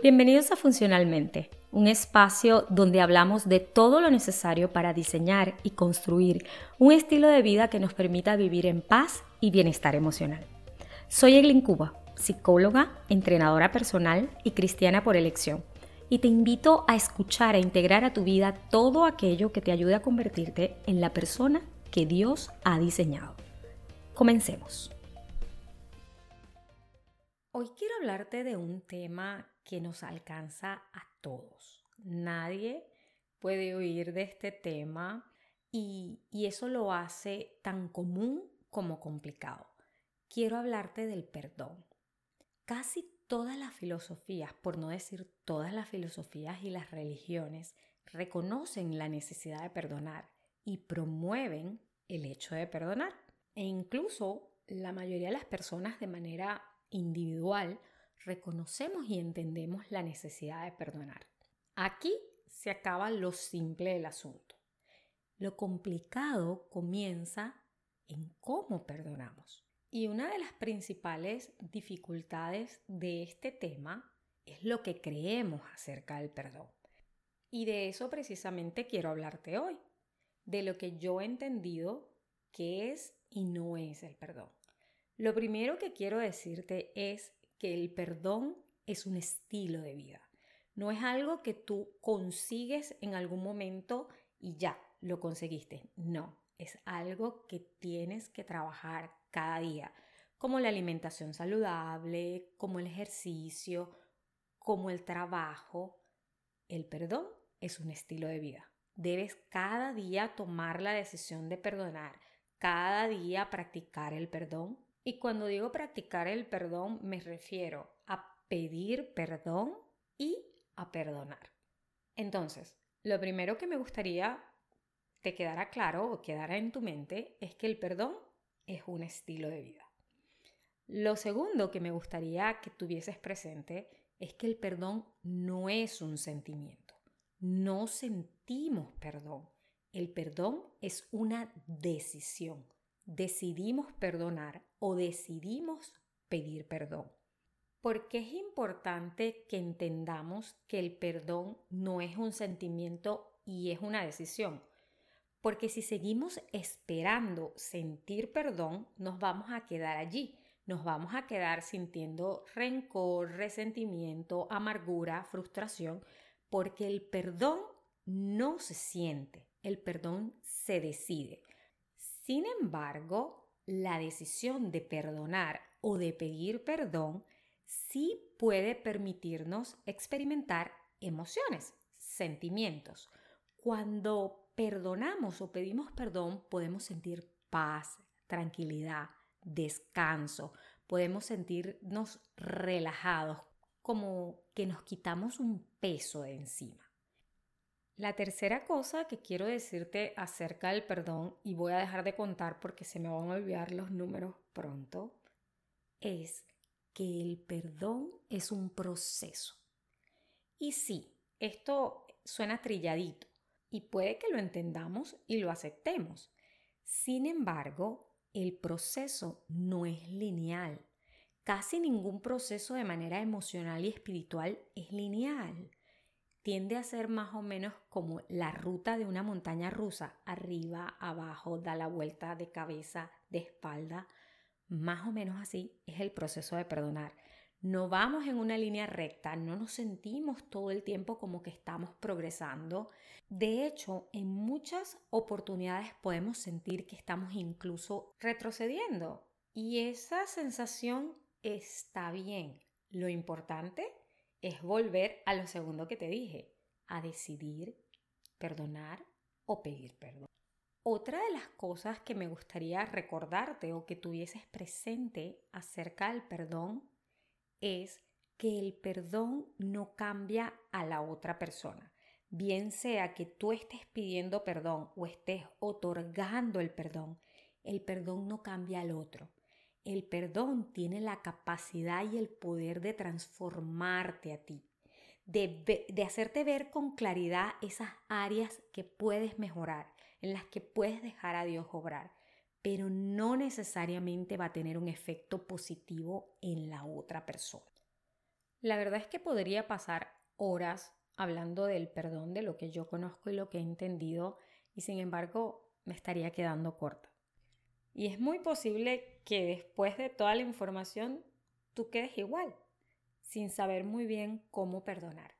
Bienvenidos a Funcionalmente, un espacio donde hablamos de todo lo necesario para diseñar y construir un estilo de vida que nos permita vivir en paz y bienestar emocional. Soy Eglin Cuba, psicóloga, entrenadora personal y cristiana por elección, y te invito a escuchar e integrar a tu vida todo aquello que te ayude a convertirte en la persona que Dios ha diseñado. Comencemos. Hoy quiero hablarte de un tema que nos alcanza a todos. Nadie puede huir de este tema y, y eso lo hace tan común como complicado. Quiero hablarte del perdón. Casi todas las filosofías, por no decir todas las filosofías y las religiones, reconocen la necesidad de perdonar y promueven el hecho de perdonar. E incluso la mayoría de las personas de manera individual reconocemos y entendemos la necesidad de perdonar. Aquí se acaba lo simple del asunto. Lo complicado comienza en cómo perdonamos. Y una de las principales dificultades de este tema es lo que creemos acerca del perdón. Y de eso precisamente quiero hablarte hoy, de lo que yo he entendido que es y no es el perdón. Lo primero que quiero decirte es que el perdón es un estilo de vida. No es algo que tú consigues en algún momento y ya lo conseguiste. No, es algo que tienes que trabajar cada día, como la alimentación saludable, como el ejercicio, como el trabajo. El perdón es un estilo de vida. Debes cada día tomar la decisión de perdonar, cada día practicar el perdón y cuando digo practicar el perdón, me refiero a pedir perdón y a perdonar. Entonces, lo primero que me gustaría te quedara claro o quedara en tu mente es que el perdón es un estilo de vida. Lo segundo que me gustaría que tuvieses presente es que el perdón no es un sentimiento. No sentimos perdón. El perdón es una decisión decidimos perdonar o decidimos pedir perdón. Porque es importante que entendamos que el perdón no es un sentimiento y es una decisión. Porque si seguimos esperando sentir perdón, nos vamos a quedar allí. Nos vamos a quedar sintiendo rencor, resentimiento, amargura, frustración, porque el perdón no se siente, el perdón se decide. Sin embargo, la decisión de perdonar o de pedir perdón sí puede permitirnos experimentar emociones, sentimientos. Cuando perdonamos o pedimos perdón, podemos sentir paz, tranquilidad, descanso, podemos sentirnos relajados, como que nos quitamos un peso de encima. La tercera cosa que quiero decirte acerca del perdón, y voy a dejar de contar porque se me van a olvidar los números pronto, es que el perdón es un proceso. Y sí, esto suena trilladito y puede que lo entendamos y lo aceptemos. Sin embargo, el proceso no es lineal. Casi ningún proceso de manera emocional y espiritual es lineal tiende a ser más o menos como la ruta de una montaña rusa, arriba, abajo, da la vuelta de cabeza, de espalda. Más o menos así es el proceso de perdonar. No vamos en una línea recta, no nos sentimos todo el tiempo como que estamos progresando. De hecho, en muchas oportunidades podemos sentir que estamos incluso retrocediendo y esa sensación está bien. Lo importante es volver a lo segundo que te dije, a decidir perdonar o pedir perdón. Otra de las cosas que me gustaría recordarte o que tuvieses presente acerca del perdón es que el perdón no cambia a la otra persona. Bien sea que tú estés pidiendo perdón o estés otorgando el perdón, el perdón no cambia al otro. El perdón tiene la capacidad y el poder de transformarte a ti, de, hacerte ver con claridad esas áreas que puedes mejorar, en las que puedes dejar a Dios obrar, pero no necesariamente va a tener un efecto positivo en la otra persona. La verdad es que podría pasar horas hablando del perdón, de lo que yo conozco y lo que he entendido, y sin embargo me estaría quedando corta. Y es muy posible que después de toda la información tú quedes igual, sin saber muy bien cómo perdonar.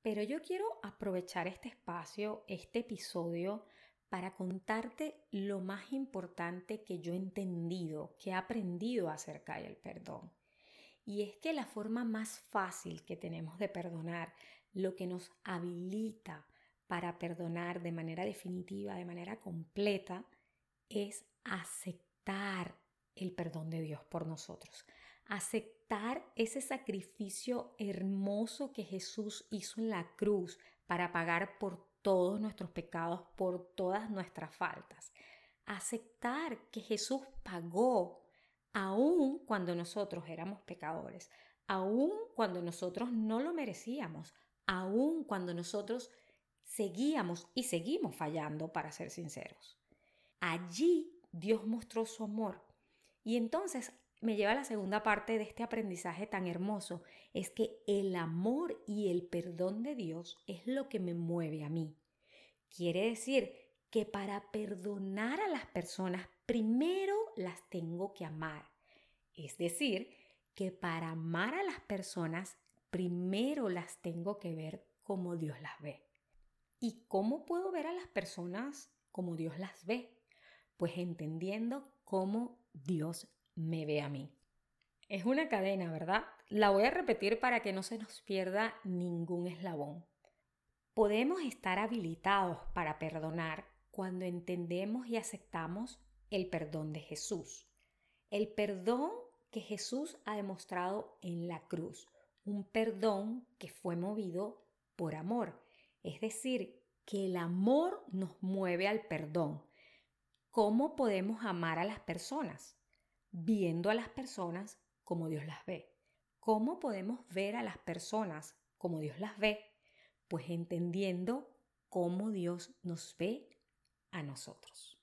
Pero yo quiero aprovechar este espacio, este episodio, para contarte lo más importante que yo he entendido, que he aprendido acerca del perdón. Y es que la forma más fácil que tenemos de perdonar, lo que nos habilita para perdonar de manera definitiva, de manera completa, es aceptar el perdón de Dios por nosotros. Aceptar ese sacrificio hermoso que Jesús hizo en la cruz para pagar por todos nuestros pecados, por todas nuestras faltas. Aceptar que Jesús pagó aún cuando nosotros éramos pecadores, aún cuando nosotros no lo merecíamos, aún cuando nosotros seguíamos y seguimos fallando, para ser sinceros. Allí Dios mostró su amor. Y entonces me lleva a la segunda parte de este aprendizaje tan hermoso, es que el amor y el perdón de Dios es lo que me mueve a mí. Quiere decir que para perdonar a las personas primero las tengo que amar. Es decir, que para amar a las personas primero las tengo que ver como Dios las ve. ¿Y cómo puedo ver a las personas como Dios las ve? Pues entendiendo cómo Dios me ve a mí. Es una cadena, ¿verdad? La voy a repetir para que no se nos pierda ningún eslabón. Podemos estar habilitados para perdonar cuando entendemos y aceptamos el perdón de Jesús. El perdón que Jesús ha demostrado en la cruz un perdón que fue movido por amor. Es decir, que el amor nos mueve al perdón. ¿Cómo podemos amar a las personas? Viendo a las personas como Dios las ve. ¿Cómo podemos ver a las personas como Dios las ve? Pues entendiendo cómo Dios nos ve a nosotros.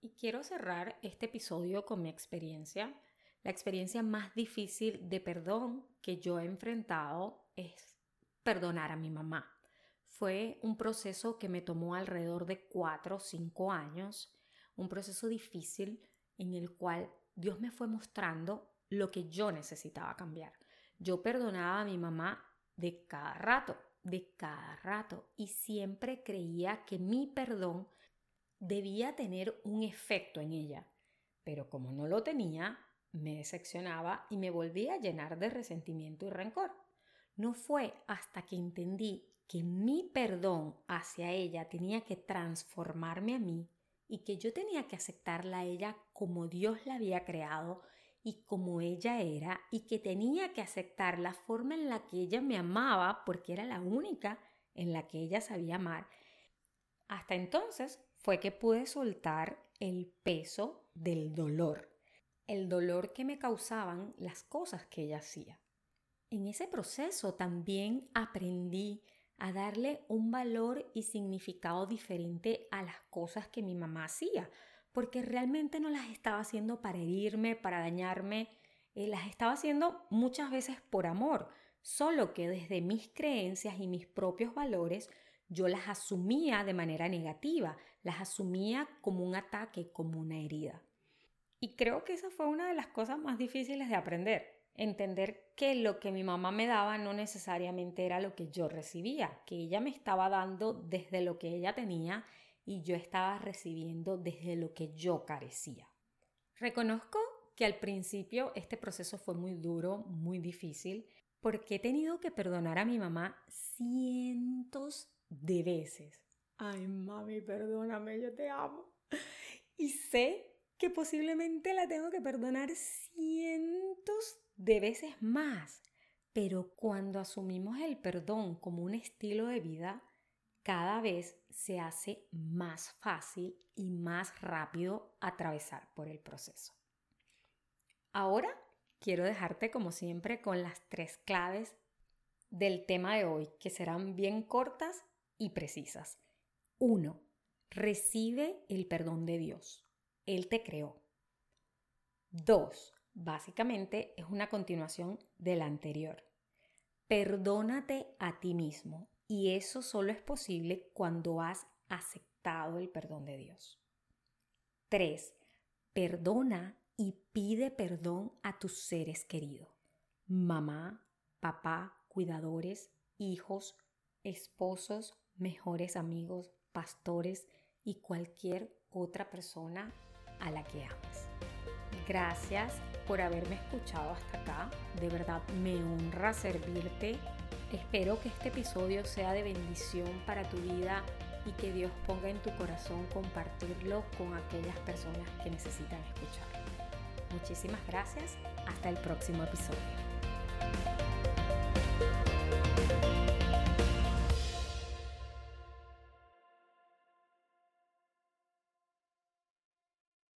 Y quiero cerrar este episodio con mi experiencia la experiencia más difícil de perdón que yo he enfrentado es perdonar a mi mamá. Fue un proceso que me tomó alrededor de cuatro o cinco años, un proceso difícil en el cual Dios me fue mostrando lo que yo necesitaba cambiar. Yo perdonaba a mi mamá de cada rato, de cada rato, y siempre creía que mi perdón debía tener un efecto en ella. Pero como no lo tenía, me decepcionaba y me volvía a llenar de resentimiento y rencor. No fue hasta que entendí que mi perdón hacia ella tenía que transformarme a mí y que yo tenía que aceptarla a ella como Dios la había creado y como ella era y que tenía que aceptar la forma en la que ella me amaba porque era la única en la que ella sabía amar. Hasta entonces fue que pude soltar el peso del dolor el dolor que me causaban las cosas que ella hacía. En ese proceso también aprendí a darle un valor y significado diferente a las cosas que mi mamá hacía, porque realmente no las estaba haciendo para herirme, para dañarme, eh, las estaba haciendo muchas veces por amor, solo que desde mis creencias y mis propios valores yo las asumía de manera negativa, las asumía como un ataque, como una herida. Y creo que esa fue una de las cosas más difíciles de aprender, entender que lo que mi mamá me daba no necesariamente era lo que yo recibía, que ella me estaba dando desde lo que ella tenía y yo estaba recibiendo desde lo que yo carecía. Reconozco que al principio este proceso fue muy duro, muy difícil, porque he tenido que perdonar a mi mamá cientos de veces. Ay, mami, perdóname, yo te amo. Y sé que posiblemente la tengo que perdonar cientos de veces más. Pero cuando asumimos el perdón como un estilo de vida, cada vez se hace más fácil y más rápido atravesar por el proceso. Ahora quiero dejarte como siempre con las tres claves del tema de hoy, que serán bien cortas y precisas. 1. Recibe el perdón de Dios. Él te creó. Dos, básicamente es una continuación de la anterior. perdónate a ti mismo. Y eso solo es posible cuando has aceptado el perdón de Dios. 3. Perdona y pide perdón a tus seres queridos. Mamá, papá, cuidadores, hijos, esposos, mejores amigos, pastores y cualquier otra persona a la que amas. Gracias por haberme escuchado hasta acá. De verdad me honra servirte. Espero que este episodio sea de bendición para tu vida y que Dios ponga en tu corazón compartirlo con aquellas personas que necesitan escucharlo. Muchísimas gracias. Hasta el próximo episodio.